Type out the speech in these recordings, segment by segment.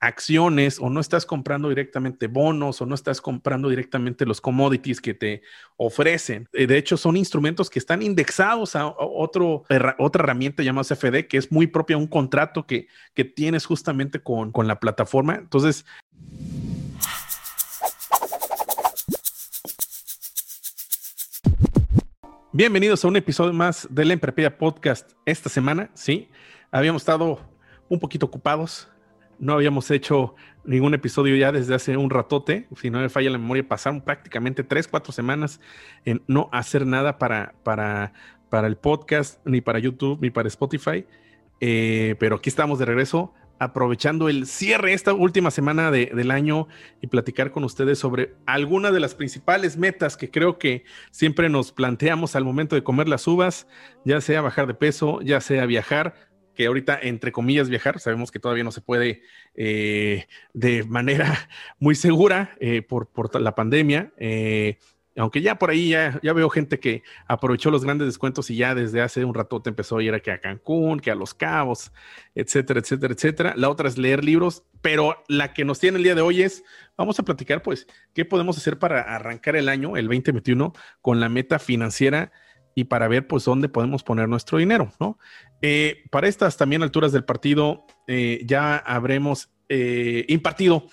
acciones o no estás comprando directamente bonos o no estás comprando directamente los commodities que te ofrecen. Eh, de hecho, son instrumentos que están indexados a otro, otra herramienta llamada CFD, que es muy propia un contrato que, que tienes justamente con, con la plataforma. Entonces, Bienvenidos a un episodio más del Emprepedia Podcast esta semana. Sí, habíamos estado un poquito ocupados, no habíamos hecho ningún episodio ya desde hace un ratote, si no me falla la memoria, pasaron prácticamente tres, cuatro semanas en no hacer nada para, para, para el podcast, ni para YouTube, ni para Spotify. Eh, pero aquí estamos de regreso, aprovechando el cierre esta última semana del año y platicar con ustedes sobre algunas de las principales metas que creo que siempre nos planteamos al momento de comer las uvas, ya sea bajar de peso, ya sea viajar que ahorita, entre comillas, viajar, sabemos que todavía no se puede eh, de manera muy segura eh, por, por, la pandemia. Eh, aunque ya por ahí ya, ya, veo gente que aprovechó los grandes descuentos y ya desde hace un rato te empezó a ir a, que a Cancún, que a Los Cabos, etcétera, etcétera, etcétera. La otra es leer libros, pero la que nos tiene el día de hoy es, vamos a platicar pues, ¿qué podemos hacer para arrancar el año, el 2021, con la meta financiera y para ver pues dónde podemos poner nuestro dinero, ¿no? Eh, para estas también alturas del partido eh, ya habremos eh, impartido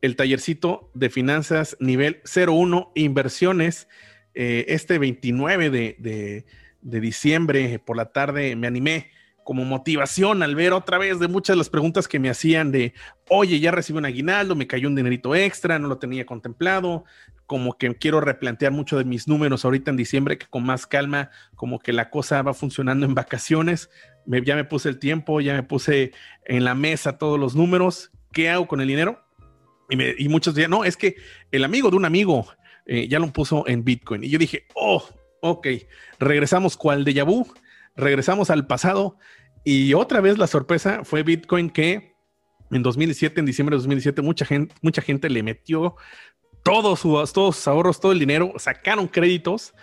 el tallercito de finanzas nivel 01 inversiones este 29 de, de diciembre por la tarde me animé como motivación al ver otra vez de muchas de las preguntas que me hacían de, oye, ya recibí un aguinaldo, me cayó un dinerito extra, no lo tenía contemplado, como que quiero replantear mucho de mis números ahorita en diciembre, que con más calma, como que la cosa va funcionando en vacaciones, ya me puse el tiempo, ya me puse en la mesa todos los números, ¿qué hago con el dinero? Y, me, muchos decían, no, es que el amigo de un amigo eh, ya lo puso en Bitcoin. Y yo dije, oh, ok, regresamos cual de vu regresamos al pasado y otra vez la sorpresa fue Bitcoin que en 2017, en diciembre de 2017, mucha gente, mucha gente le metió todos sus, todos ahorros, todo el dinero, sacaron créditos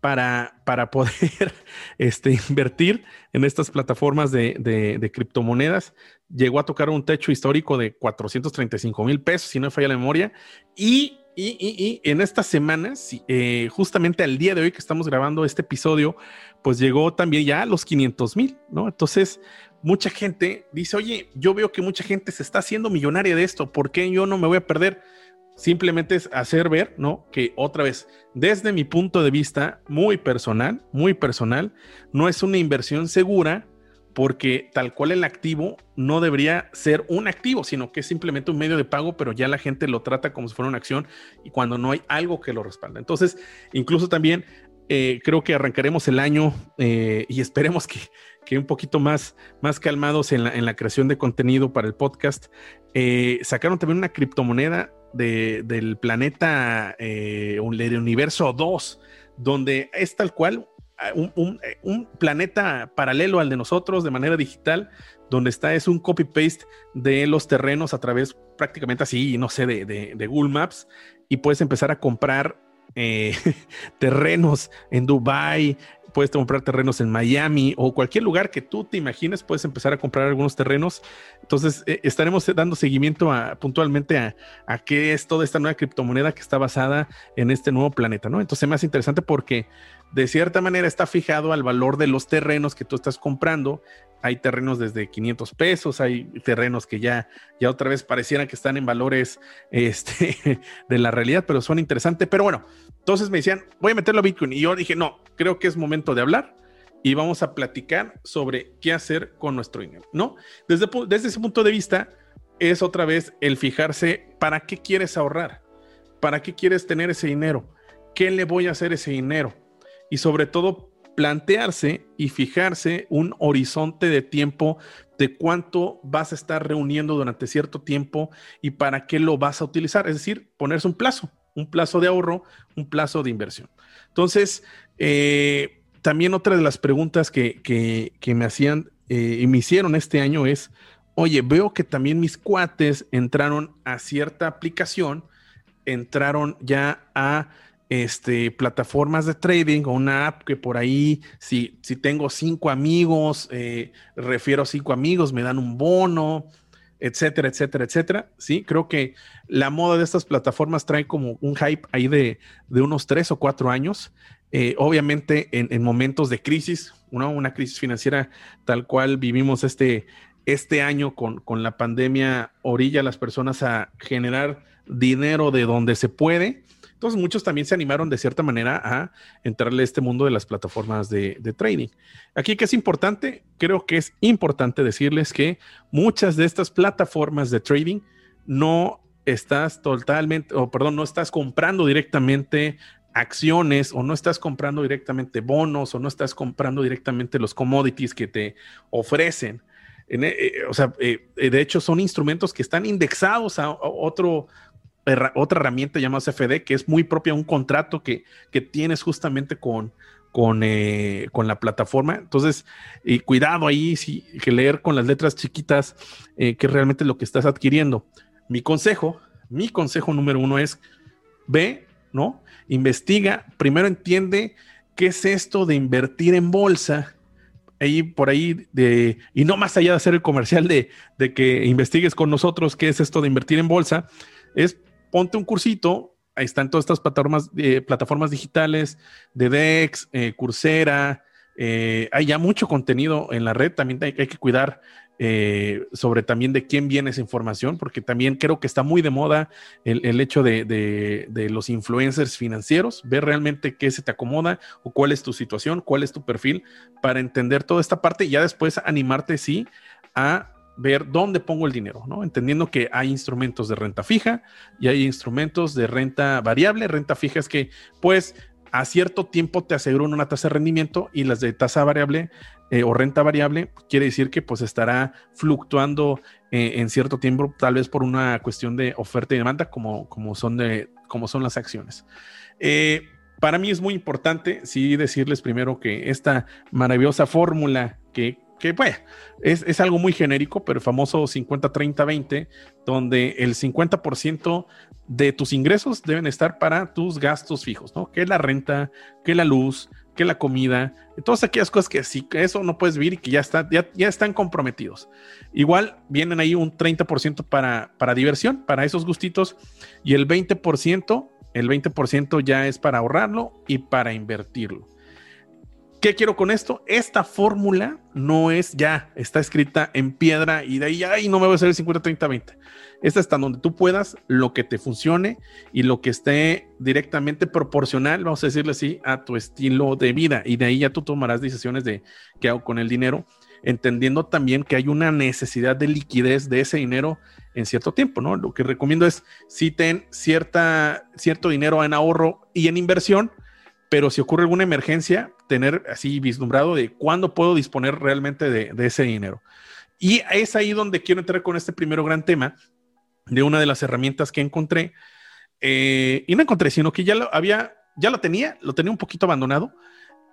para, para poder este, invertir en estas plataformas de, de, criptomonedas. Llegó a tocar un techo histórico de 435 mil pesos, si no me falla la memoria. Y, y, y, en estas semanas, eh, justamente al día de hoy que estamos grabando este episodio, pues llegó también ya a los 500 mil, ¿no? Entonces, mucha gente dice, oye, yo veo que mucha gente se está haciendo millonaria de esto, ¿por qué yo no me voy a perder? Simplemente es hacer ver, ¿no? Que otra vez, desde mi punto de vista muy personal, muy personal, no es una inversión segura porque tal cual el activo no debería ser un activo, sino que es simplemente un medio de pago, pero ya la gente lo trata como si fuera una acción y cuando no hay algo que lo respalda. Entonces, incluso también eh, creo que arrancaremos el año eh, y esperemos que, un poquito más, más calmados en la, creación de contenido para el podcast. Eh, sacaron también una criptomoneda del planeta, el universo 2, donde es tal cual un, un, planeta paralelo al de nosotros de manera digital, donde está es un copy-paste de los terrenos a través prácticamente así, no sé, de, de, de Google Maps y puedes empezar a comprar eh, terrenos en Dubai, puedes comprar terrenos en Miami o cualquier lugar que tú te imagines, puedes empezar a comprar algunos terrenos. Entonces, eh, estaremos dando seguimiento a, puntualmente a, a, qué es toda esta nueva criptomoneda que está basada en este nuevo planeta, ¿no? Entonces, más interesante porque de cierta manera está fijado al valor de los terrenos que tú estás comprando. Hay terrenos desde 500 pesos, hay terrenos que ya, ya otra vez parecieran que están en valores este, de la realidad, pero son interesantes. Pero bueno, entonces me decían, voy a meterlo a Bitcoin. Y yo dije, no, creo que es momento de hablar y vamos a platicar sobre qué hacer con nuestro dinero, ¿no? Desde, desde ese punto de vista, es otra vez el fijarse para qué quieres ahorrar, para qué quieres tener ese dinero, qué le voy a hacer ese dinero y sobre todo plantearse y fijarse un horizonte de tiempo de cuánto vas a estar reuniendo durante cierto tiempo y para qué lo vas a utilizar. Es decir, ponerse un plazo, un plazo de ahorro, un plazo de inversión. Entonces, eh, también otra de las preguntas que, me hacían eh, y me hicieron este año es, oye, veo que también mis cuates entraron a cierta aplicación, entraron ya a este, plataformas de trading o una app que por ahí, si, si tengo cinco amigos, eh, refiero cinco amigos, me dan un bono, etcétera, etcétera, etcétera. Sí, creo que la moda de estas plataformas trae como un hype ahí de, unos tres o cuatro años. Eh, obviamente en, momentos de crisis, una crisis financiera tal cual vivimos este, este año con, con la pandemia, orilla a las personas a generar dinero de donde se puede entonces muchos también se animaron de cierta manera a entrarle a este mundo de las plataformas de, trading. Aquí que es importante, creo que es importante decirles que muchas de estas plataformas de trading no estás totalmente, o perdón, no estás comprando directamente acciones o no estás comprando directamente bonos o no estás comprando directamente los commodities que te ofrecen. Eh, o sea, eh, de hecho son instrumentos que están indexados a otro, otra herramienta llamada CFD, que es muy propia, un contrato que, que tienes justamente con, con, eh, con, la plataforma. Entonces, y cuidado ahí, sí, que leer con las letras chiquitas, eh, que realmente lo que estás adquiriendo. Mi consejo, mi consejo número uno es, ve, ¿no? Investiga, primero entiende qué es esto de invertir en bolsa. Ahí por ahí de, y no más allá de hacer el comercial de, de que investigues con nosotros qué es esto de invertir en bolsa, es ponte un cursito. Ahí están todas estas plataformas, eh, plataformas digitales de DEX, eh, Coursera. Eh, hay ya mucho contenido en la red. También hay, que cuidar sobre también de quién viene esa información, porque también creo que está muy de moda el, hecho de, de, los influencers financieros, ver realmente qué se te acomoda o cuál es tu situación, cuál es tu perfil, para entender toda esta parte y ya después animarte, sí, a ver dónde pongo el dinero, ¿no? Entendiendo que hay instrumentos de renta fija y hay instrumentos de renta variable. Renta fija es que, pues, a cierto tiempo te aseguran una tasa de rendimiento y las de tasa variable eh, o renta variable quiere decir que pues estará fluctuando eh, en cierto tiempo, tal vez por una cuestión de oferta y demanda, como, como, son, de, como son las acciones. Eh, para mí es muy importante, sí, decirles primero que esta maravillosa fórmula que que bueno, es, algo muy genérico, pero el famoso 50-30-20, donde el 50% de tus ingresos deben estar para tus gastos fijos, ¿no? Que la renta, que la luz, que la comida, todas aquellas cosas que sí, que eso no puedes vivir y que ya, está, ya, ya están comprometidos. Igual vienen ahí un 30% para, para diversión, para esos gustitos, y el 20%, el 20% ya es para ahorrarlo y para invertirlo. ¿Qué quiero con esto? Esta fórmula no es ya, está escrita en piedra y de ahí, ay, no me voy a hacer el 50, 30, 20. Esta está donde tú puedas, lo que te funcione y lo que esté directamente proporcional, vamos a decirle así, a tu estilo de vida. Y de ahí ya tú tomarás decisiones de qué hago con el dinero, entendiendo también que hay una necesidad de liquidez de ese dinero en cierto tiempo, ¿no? Lo que recomiendo es si ten cierta, cierto dinero en ahorro y en inversión, pero si ocurre alguna emergencia, tener así vislumbrado de cuándo puedo disponer realmente de, ese dinero. Y es ahí donde quiero entrar con este primero gran tema de una de las herramientas que encontré. Eh, y no encontré, sino que ya lo había, ya lo tenía, lo tenía un poquito abandonado.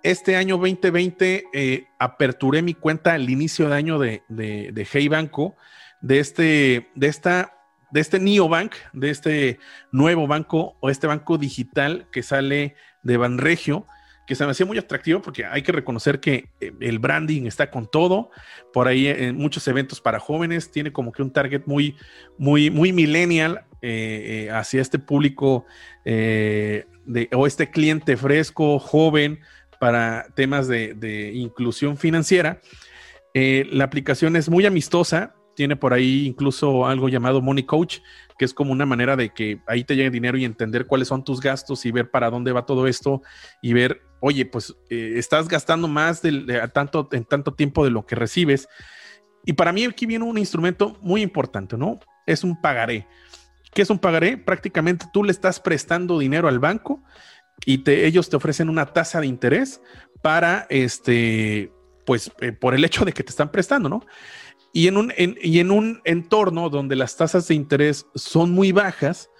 Este año 2020 eh, aperturé mi cuenta al inicio de año de, de, Hey Banco, de este, de esta de este Neobank, de este nuevo banco o este banco digital que sale de Banregio, que se me hacía muy atractivo porque hay que reconocer que eh, el branding está con todo, por ahí en muchos eventos para jóvenes, tiene como que un target muy, muy, muy millennial eh, hacia este público de, o este cliente fresco, joven, para temas de inclusión financiera. la aplicación es muy amistosa, tiene por ahí incluso algo llamado Money Coach, que es como una manera de que ahí te llegue dinero y entender cuáles son tus gastos y ver para dónde va todo esto y ver, oye, pues eh, estás gastando más de, tanto, en tanto tiempo de lo que recibes. Y para mí aquí viene un instrumento muy importante, ¿no? Es un pagaré. ¿Qué es un pagaré? Prácticamente tú le estás prestando dinero al banco y te, ellos te ofrecen una tasa de interés para este, pues eh, por el hecho de que te están prestando, ¿no? Y en un, y en un entorno donde las tasas de interés son muy bajas,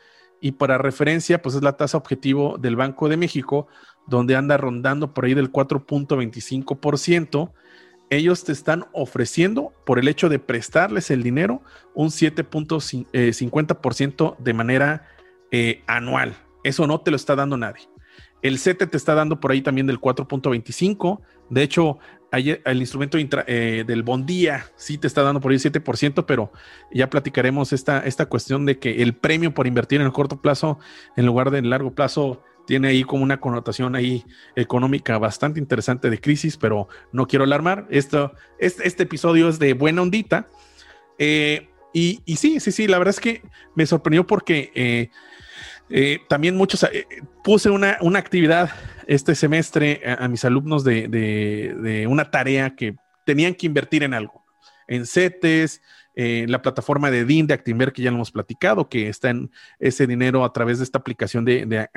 y para referencia, pues es la tasa objetivo del Banco de México, donde anda rondando por ahí del 4.25%, ellos te están ofreciendo, por el hecho de prestarles el dinero, un 7.50% de manera eh, anual. Eso no te lo está dando nadie. El CETE te está dando por ahí también del 4.25. De hecho, el instrumento eh, del Bondía sí te está dando por ahí 7%, pero ya platicaremos esta, esta cuestión de que el premio por invertir en el corto plazo en lugar del largo plazo tiene ahí como una connotación ahí económica bastante interesante de crisis, pero no quiero alarmar. Esto, este, este episodio es de buena ondita. Eh, y, sí, sí, sí, la verdad es que me sorprendió porque eh, eh, también muchos, eh, puse una, actividad este semestre a, mis alumnos de, una tarea que tenían que invertir en algo, en CETES, en la plataforma de DIN de Actinver, que ya lo hemos platicado, que está en ese dinero a través de esta aplicación de, de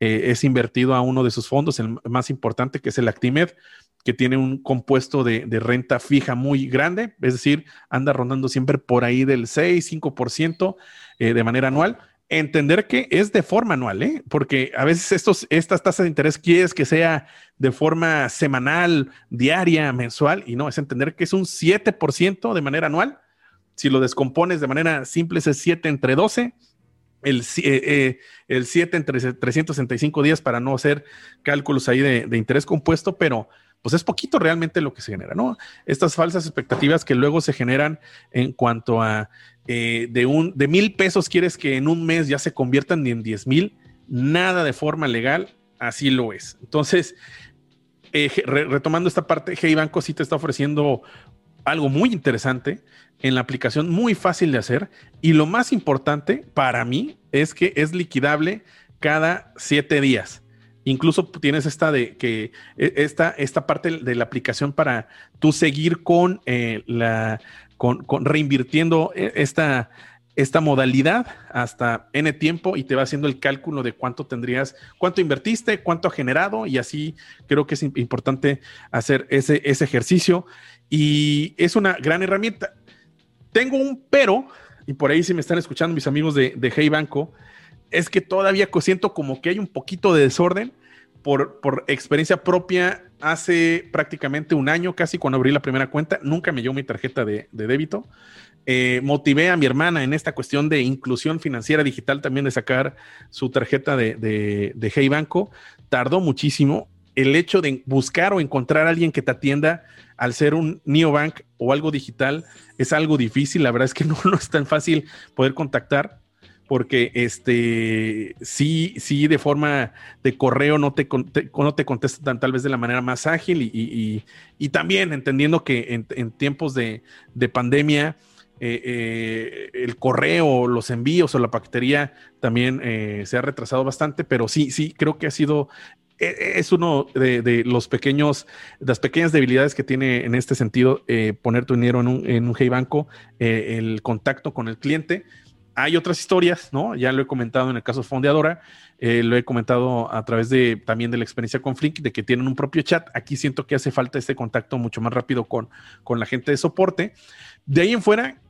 eh, es invertido a uno de sus fondos, el más importante, que es el Actimed, que tiene un compuesto de, renta fija muy grande, es decir, anda rondando siempre por ahí del 6, 5% de manera anual entender que es de forma anual, ¿eh? porque a veces estos, estas tasas de interés quieres que sea de forma semanal, diaria, mensual, y no, es entender que es un 7% de manera anual. Si lo descompones de manera simple, es 7 entre 12, el, eh, eh, el 7 entre 365 días para no hacer cálculos ahí de, de interés compuesto, pero pues es poquito realmente lo que se genera, ¿no? Estas falsas expectativas que luego se generan en cuanto a eh, de, un, de mil pesos quieres que en un mes ya se conviertan en diez mil, nada de forma legal, así lo es. Entonces, eh, retomando esta parte, Hey Banco sí te está ofreciendo algo muy interesante en la aplicación, muy fácil de hacer. Y lo más importante para mí es que es liquidable cada siete días. Incluso tienes esta de que e, esta, esta parte de la aplicación para tú seguir con eh, la con, reinvirtiendo e, esta, esta modalidad hasta N tiempo y te va haciendo el cálculo de cuánto tendrías, cuánto invertiste, cuánto ha generado y así creo que es importante hacer ese, ese ejercicio y es una gran herramienta. Tengo un pero, y por ahí si me están escuchando mis amigos de, de Hey Banco, es que todavía siento como que hay un poquito de desorden. Por, por, experiencia propia, hace prácticamente un año, casi cuando abrí la primera cuenta, nunca me llegó mi tarjeta de, débito. Eh, motivé a mi hermana en esta cuestión de inclusión financiera digital también de sacar su tarjeta de, Hey Banco. Tardó muchísimo. El hecho de buscar o encontrar a alguien que te atienda al ser un neobank o algo digital es algo difícil. La verdad es que no es tan fácil poder contactar porque este sí, sí, de forma de correo no te, no te contestan tal vez de la manera más ágil y, también entendiendo que en, tiempos de, pandemia eh, eh, el correo, los envíos o la paquetería también eh, se ha retrasado bastante, pero sí, sí, creo que ha sido e, es uno de, los pequeños, las pequeñas debilidades que tiene en este sentido poner tu dinero en un, en un Hey Banco, el contacto con el cliente hay otras historias, ¿no? Ya lo he comentado en el caso Fondeadora, eh, lo he comentado a través de también de la experiencia con Flink, de que tienen un propio chat. Aquí siento que hace falta este contacto mucho más rápido con, con la gente de soporte. De ahí en fuera,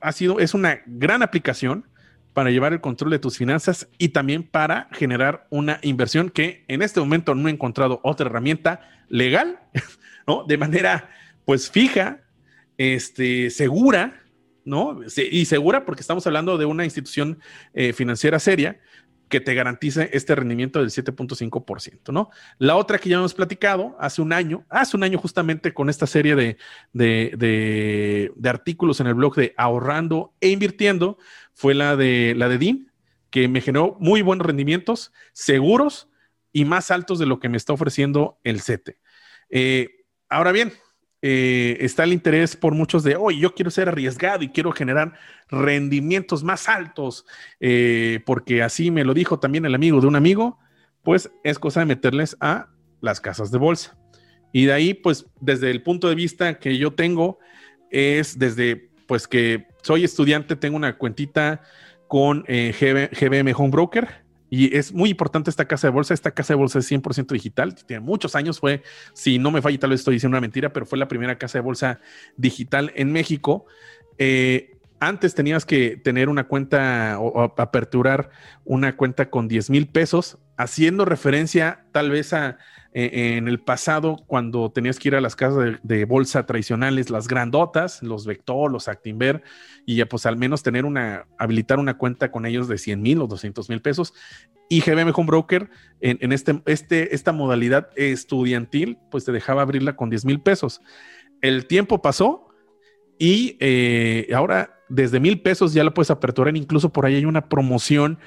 ha sido, es una gran aplicación para llevar el control de tus finanzas y también para generar una inversión que en este momento no he encontrado otra herramienta legal, ¿no? De manera, pues, fija, este, segura, ¿no? Y segura porque estamos hablando de una institución eh, financiera seria que te garantice este rendimiento del 7.5%, ¿no? La otra que ya hemos platicado hace un año, hace un año justamente con esta serie de, de, artículos en el blog de ahorrando e invirtiendo, fue la de la de DIN, que me generó muy buenos rendimientos, seguros y más altos de lo que me está ofreciendo el CETE. Eh, ahora bien, eh, está el interés por muchos de, hoy yo quiero ser arriesgado y quiero generar rendimientos más altos, eh, porque así me lo dijo también el amigo de un amigo, pues es cosa de meterles a las casas de bolsa. Y de ahí, pues desde el punto de vista que yo tengo, es desde, pues que soy estudiante, tengo una cuentita con eh, GBM Home Broker y es muy importante esta casa de bolsa. Esta casa de bolsa es 100% digital. Tiene muchos años. Fue, si no me falla, tal vez estoy diciendo una mentira, pero fue la primera casa de bolsa digital en México. Eh, antes tenías que tener una cuenta o, aperturar una cuenta con 10 mil pesos, haciendo referencia tal vez a eh, en el pasado cuando tenías que ir a las casas de, bolsa tradicionales, las grandotas, los Vector, los Actinver, y ya pues al menos tener una, habilitar una cuenta con ellos de 100 mil o 200 mil pesos. Y GBM Home Broker en, en, este, este, esta modalidad estudiantil, pues te dejaba abrirla con 10 mil pesos. El tiempo pasó y eh, ahora desde mil pesos ya la puedes aperturar. Incluso por ahí hay una promoción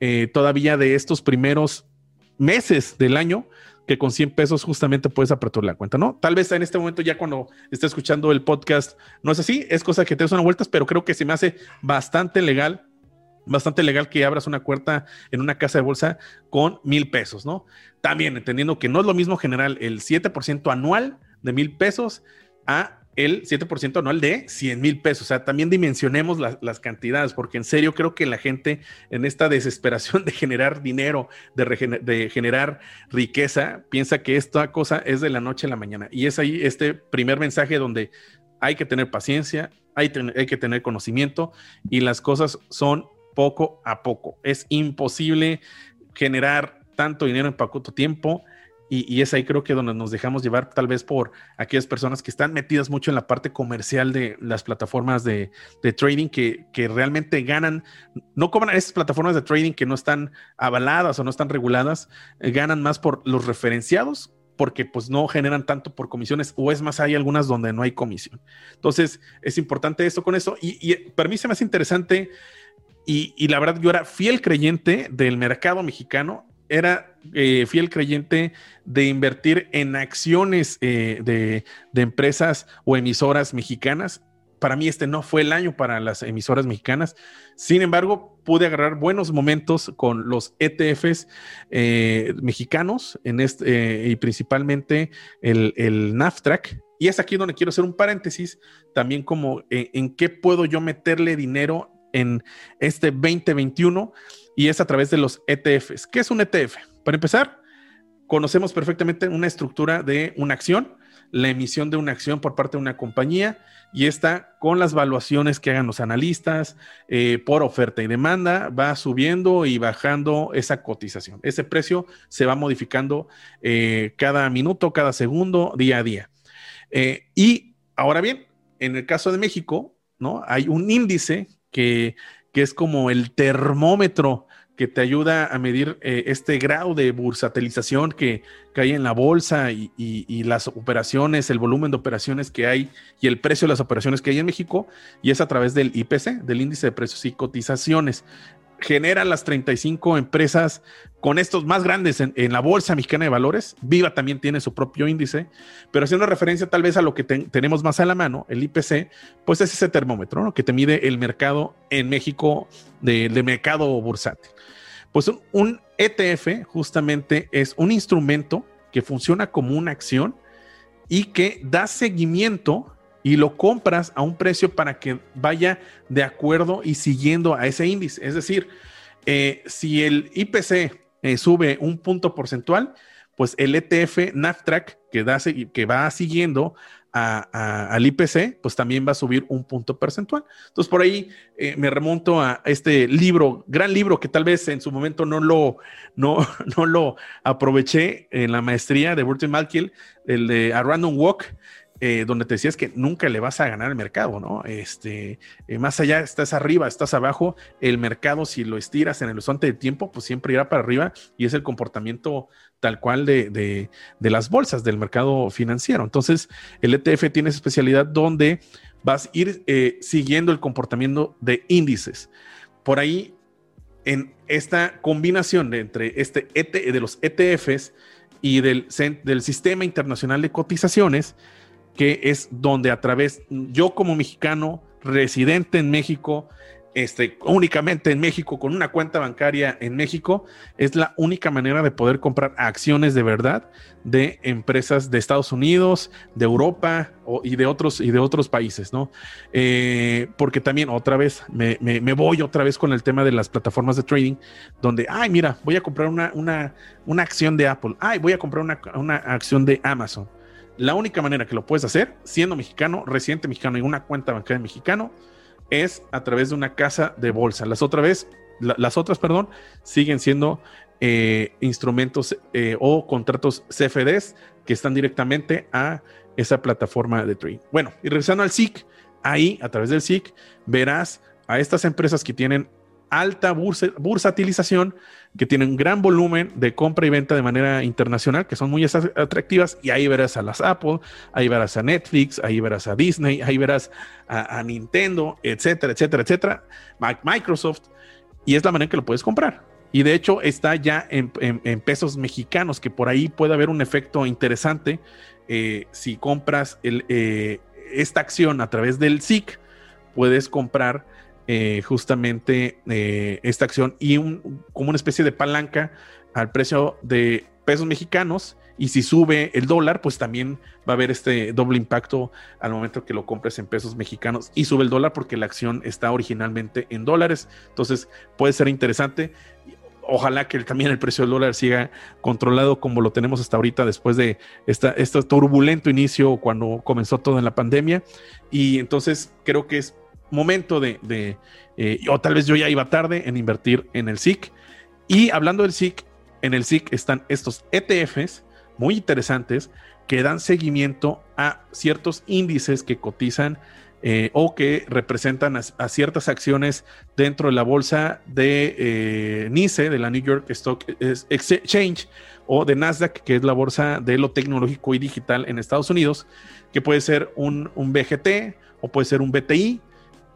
eh, todavía de estos primeros meses del año que con 100 pesos justamente puedes aperturar la cuenta, ¿no? Tal vez en este momento ya cuando esté escuchando el podcast no es así, es cosa que te das una vueltas, pero creo que se me hace bastante legal, bastante legal que abras una cuenta en una casa de bolsa con mil pesos, ¿no? También entendiendo que no es lo mismo general el 7% anual de mil pesos a el 7% anual de 100 mil pesos. O sea, también dimensionemos las cantidades, porque en serio creo que la gente en esta desesperación de generar dinero, de, generar riqueza, piensa que esta cosa es de la noche a la mañana. Y es ahí este primer mensaje donde hay que tener paciencia, hay, hay que tener conocimiento y las cosas son poco a poco. Es imposible generar tanto dinero en poco tiempo y, es ahí creo que donde nos dejamos llevar tal vez por aquellas personas que están metidas mucho en la parte comercial de las plataformas de, trading que, realmente ganan, no cobran esas plataformas de trading que no están avaladas o no están reguladas, eh, ganan más por los referenciados porque pues no generan tanto por comisiones o es más hay algunas donde no hay comisión. Entonces es importante esto con eso y, para mí se me hace interesante y la verdad yo era fiel creyente del mercado mexicano era eh, fiel creyente de invertir en acciones eh, de, empresas o emisoras mexicanas. Para mí este no fue el año para las emisoras mexicanas. Sin embargo, pude agarrar buenos momentos con los ETFs eh, mexicanos en este, y principalmente el, el NAFTRAC. Y es aquí donde quiero hacer un paréntesis también como en qué puedo yo meterle dinero en este 2021 y es a través de los ETFs. ¿Qué es un ETF? Para empezar, conocemos perfectamente una estructura de una acción, la emisión de una acción por parte de una compañía y esta con las valuaciones que hagan los analistas eh, por oferta y demanda va subiendo y bajando esa cotización. Ese precio se va modificando eh, cada minuto, cada segundo, día a día. Eh, y ahora bien, en el caso de México, ¿no? Hay un índice que, que es como el termómetro que te ayuda a medir eh, este grado de bursatilización que, hay en la bolsa y, las operaciones, el volumen de operaciones que hay y el precio de las operaciones que hay en México, y es a través del IPC, del índice de precios y cotizaciones. Generan las 35 empresas con estos más grandes en, la Bolsa Mexicana de Valores. Viva también tiene su propio índice, pero haciendo referencia tal vez a lo que tenemos más a la mano, el IPC, pues es ese termómetro que te mide el mercado en México de, mercado bursátil. Pues un, ETF justamente es un instrumento que funciona como una acción y que da seguimiento y lo compras a un precio para que vaya de acuerdo y siguiendo a ese índice. Es decir, eh, si el IPC eh, sube un punto porcentual, pues el ETF NAFTRAC que, da, que va siguiendo al IPC, pues también va a subir un punto percentual. Entonces, por ahí eh, me remonto a este libro, gran libro que tal vez en su momento no lo, no, no lo aproveché en la maestría de Burton Malkiel, el de A Random Walk, eh, donde te decías que nunca le vas a ganar el mercado, ¿no? Este, eh, más allá, estás arriba, estás abajo, el mercado, si lo estiras en el horizonte de tiempo, pues siempre irá para arriba y es el comportamiento tal cual de, de, las bolsas, del mercado financiero. Entonces, el ETF tiene especialidad donde vas a ir eh, siguiendo el comportamiento de índices. Por ahí, en esta combinación de, entre este ET, de los ETFs y del, del Sistema Internacional de Cotizaciones, que es donde a través, yo como mexicano, residente en México, este, únicamente en México, con una cuenta bancaria en México, es la única manera de poder comprar acciones de verdad de empresas de Estados Unidos, de Europa y, de otros, y de otros países, ¿no? Eh, porque también otra vez me, voy otra vez con el tema de las plataformas de trading, donde, ay, mira, voy a comprar una, una, una acción de Apple, ay, voy a comprar una, una acción de Amazon la única manera que lo puedes hacer, siendo mexicano, residente mexicano y una cuenta bancaria mexicano, es a través de una casa de bolsa. Las otras vez, las otras, perdón, siguen siendo eh, instrumentos eh, o contratos CFDs que están directamente a esa plataforma de trading. Bueno, y regresando al SIC, ahí a través del SIC verás a estas empresas que tienen alta bursatilización, que tienen gran volumen de compra y venta de manera internacional, que son muy atractivas, y ahí verás a las Apple, ahí verás a Netflix, ahí verás a Disney, ahí verás a, Nintendo, etcétera, etcétera, etcétera, Microsoft, y es la manera en que lo puedes comprar. Y de hecho está ya en, pesos mexicanos, que por ahí puede haber un efecto interesante eh, si compras eh, esta acción a través del SIC, puedes comprar eh, justamente eh, esta acción y un, como una especie de palanca al precio de pesos mexicanos. Y si sube el dólar, pues también va a haber este doble impacto al momento que lo compres en pesos mexicanos y sube el dólar porque la acción está originalmente en dólares. Entonces puede ser interesante. Ojalá que también el precio del dólar siga controlado como lo tenemos hasta ahorita después de este turbulento inicio cuando comenzó todo en la pandemia. Y entonces creo que es momento de, eh, o tal vez yo ya iba tarde en invertir en el SIC. Y hablando del SIC, en el SIC están estos ETFs muy interesantes que dan seguimiento a ciertos índices que cotizan eh, o que representan a, ciertas acciones dentro de la bolsa de eh, NICE, de la New York Stock Exchange, o de Nasdaq, que es la bolsa de lo tecnológico y digital en Estados Unidos, que puede ser un, un BGT o puede ser un BTI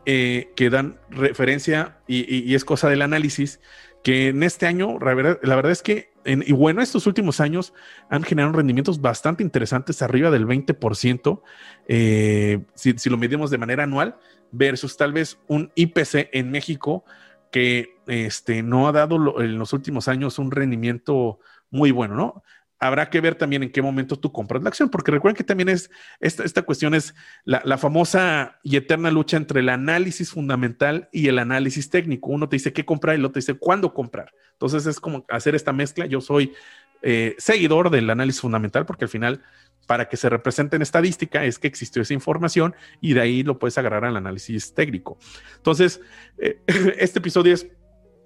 eh, que dan referencia y, es cosa del análisis que en este año, la verdad, es que, en, y bueno, estos últimos años han generado rendimientos bastante interesantes, arriba del 20%, eh, si, lo medimos de manera anual, versus tal vez un IPC en México que este, no ha dado en los últimos años un rendimiento muy bueno, ¿no? Habrá que ver también en qué momento tú compras la acción, porque recuerden que también es, esta, esta cuestión es la, famosa y eterna lucha entre el análisis fundamental y el análisis técnico. Uno te dice qué comprar y el otro dice cuándo comprar. Entonces es como hacer esta mezcla. Yo soy eh, seguidor del análisis fundamental porque al final, para que se represente en estadística, es que existió esa información y de ahí lo puedes agarrar al análisis técnico. Entonces, eh, este episodio es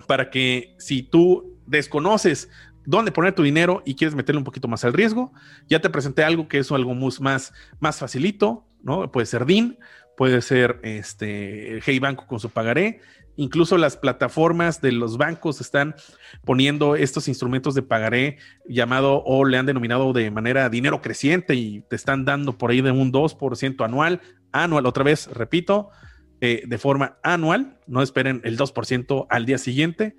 para que si tú desconoces dónde poner tu dinero y quieres meterle un poquito más al riesgo, ya te presenté algo que es algo más, más facilito, ¿no? Puede ser DIN, puede ser este Hey Banco con su pagaré. Incluso las plataformas de los bancos están poniendo estos instrumentos de pagaré llamado o le han denominado de manera dinero creciente y te están dando por ahí de un 2% anual, anual, otra vez, repito, eh, de forma anual, no esperen el 2% al día siguiente,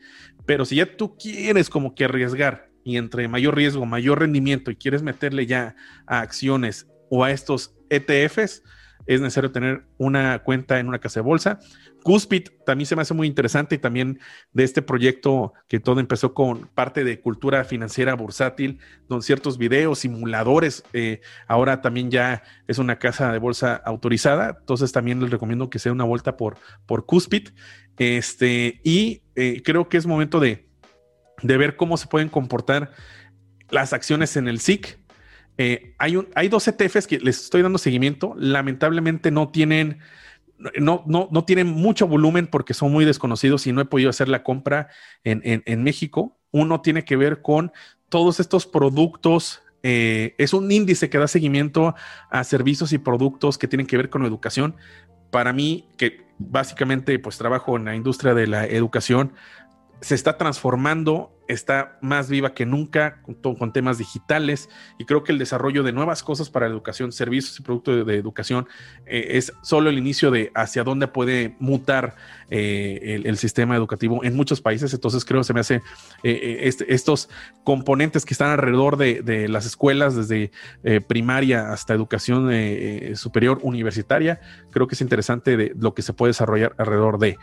pero si ya tú quieres como que arriesgar y entre mayor riesgo, mayor rendimiento y quieres meterle ya a acciones o a estos ETFs, es necesario tener una cuenta en una casa de bolsa. Cuspid también se me hace muy interesante y también de este proyecto que todo empezó con parte de cultura financiera bursátil, donde ciertos videos, simuladores, eh, ahora también ya es una casa de bolsa autorizada. Entonces también les recomiendo que sea una vuelta por, por Cuspid. Este, y eh, creo que es momento de, de ver cómo se pueden comportar las acciones en el SIC eh, hay, un, hay dos ETFs que les estoy dando seguimiento. Lamentablemente no tienen, no, no, no tienen mucho volumen porque son muy desconocidos y no he podido hacer la compra en, México. Uno tiene que ver con todos estos productos eh, es un índice que da seguimiento a servicios y productos que tienen que ver con educación. Para mí, que básicamente pues trabajo en la industria de la educación, se está transformando, está más viva que nunca con, temas digitales y creo que el desarrollo de nuevas cosas para la educación, servicios y productos de, educación eh, es solo el inicio de hacia dónde puede mutar eh, el, sistema educativo en muchos países. Entonces creo que se me hace eh, este, estos componentes que están alrededor de, las escuelas, desde primaria hasta educación superior universitaria, creo que es interesante de lo que se puede desarrollar alrededor de.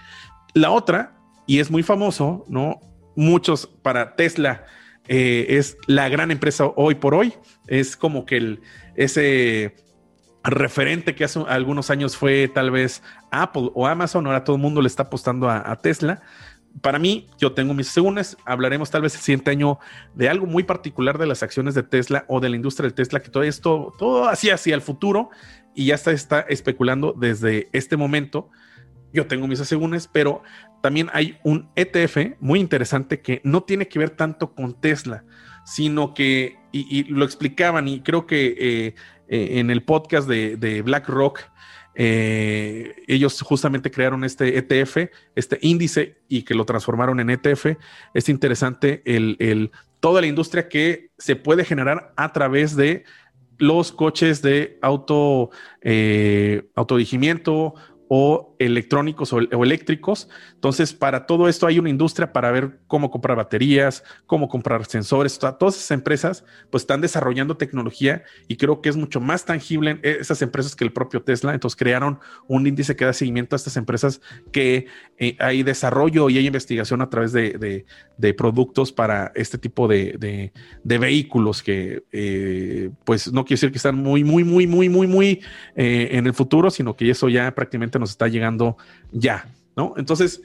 La otra y es muy famoso, ¿no? Muchos para Tesla eh, es la gran empresa hoy por hoy, es como que el, ese referente que hace algunos años fue tal vez Apple o Amazon, ahora todo el mundo le está apostando a, Tesla. Para mí, yo tengo mis segundos, hablaremos tal vez el siguiente año de algo muy particular de las acciones de Tesla o de la industria de Tesla, que todo esto, todo así hacia el futuro. Y ya está, está especulando desde este momento yo tengo mis asegúnes, pero también hay un ETF muy interesante que no tiene que ver tanto con Tesla, sino que, y, lo explicaban, y creo que eh, eh, en el podcast de, BlackRock, eh, ellos justamente crearon este ETF, este índice, y que lo transformaron en ETF. Es interesante el, toda la industria que se puede generar a través de los coches de auto, autodigimiento o electrónicos o, eléctricos. Entonces, para todo esto hay una industria para ver cómo comprar baterías, cómo comprar sensores. Todas esas empresas pues están desarrollando tecnología y creo que es mucho más tangible en esas empresas que el propio Tesla. Entonces, crearon un índice que da seguimiento a estas empresas que eh, hay desarrollo y hay investigación a través de, productos para este tipo de, vehículos que eh, pues no quiere decir que están muy, muy, muy, muy, muy, muy eh, en el futuro, sino que eso ya prácticamente nos está llegando ya, ¿no? Entonces,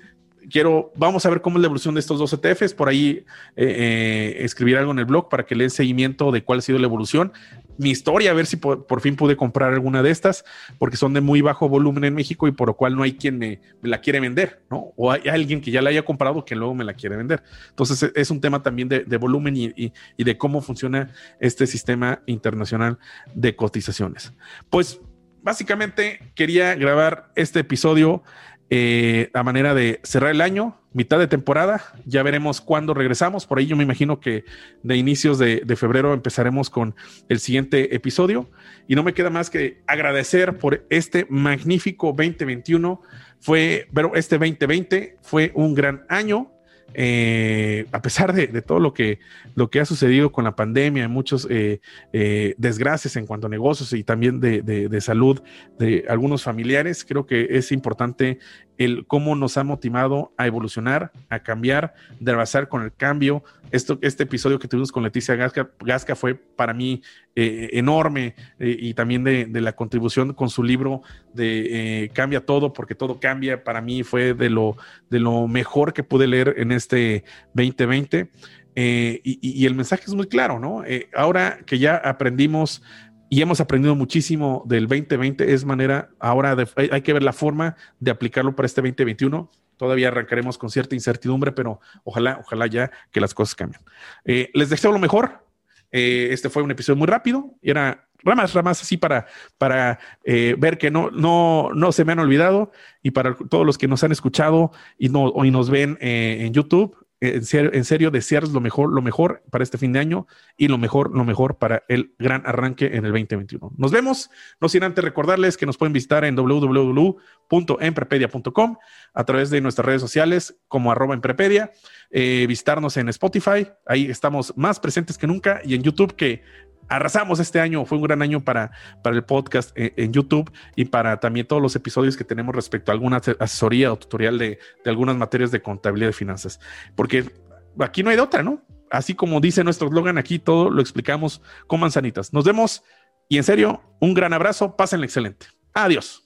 quiero, vamos a ver cómo es la evolución de estos dos ETFs. Por ahí eh, eh, escribir algo en el blog para que le den seguimiento de cuál ha sido la evolución. Mi historia, a ver si por, fin pude comprar alguna de estas, porque son de muy bajo volumen en México y por lo cual no hay quien me, la quiere vender, ¿no? O hay alguien que ya la haya comprado que luego me la quiere vender. Entonces e, es un tema también de, volumen y, y de cómo funciona este sistema internacional de cotizaciones. Pues básicamente quería grabar este episodio eh, a manera de cerrar el año, mitad de temporada. Ya veremos cuándo regresamos. Por ahí yo me imagino que de inicios de, febrero empezaremos con el siguiente episodio. Y no me queda más que agradecer por este magnífico 2021. Fue, pero este 2020 fue un gran año. Eh, a pesar de, todo lo que, lo que ha sucedido con la pandemia, muchos eh, eh, desgracias en cuanto a negocios y también de, salud de algunos familiares, creo que es importante el cómo nos ha motivado a evolucionar, a cambiar, de avanzar con el cambio. Esto, este episodio que tuvimos con Leticia Gasca, Gasca fue para mí eh, enorme eh, y también de, la contribución con su libro de eh, Cambia todo, porque todo cambia. Para mí fue de lo, de lo mejor que pude leer en este 2020. Y, y, el mensaje es muy claro, ¿no? ahora que ya aprendimos y hemos aprendido muchísimo del 2020. Es manera ahora de, hay, que ver la forma de aplicarlo para este 2021. Todavía arrancaremos con cierta incertidumbre, pero ojalá, ojalá ya que las cosas cambien. Eh, les deseo lo mejor. Eh, este fue un episodio muy rápido y era ramas, ramas así para, para eh, ver que no, no, no se me han olvidado y para todos los que nos han escuchado y, no, y nos ven en YouTube en serio, desearles lo mejor, lo mejor para este fin de año y lo mejor, lo mejor para el gran arranque en el 2021. Nos vemos, no sin antes recordarles que nos pueden visitar en www.emprepedia.com a través de nuestras redes sociales como arroba emprepedia, eh, visitarnos en Spotify, ahí estamos más presentes que nunca y en YouTube que arrasamos este año. Fue un gran año para, para el podcast en, YouTube y para también todos los episodios que tenemos respecto a alguna asesoría o tutorial de, algunas materias de contabilidad y finanzas. Porque aquí no hay de otra, ¿no? Así como dice nuestro slogan, aquí todo lo explicamos con manzanitas. Nos vemos y en serio, un gran abrazo. Pásenle excelente. Adiós.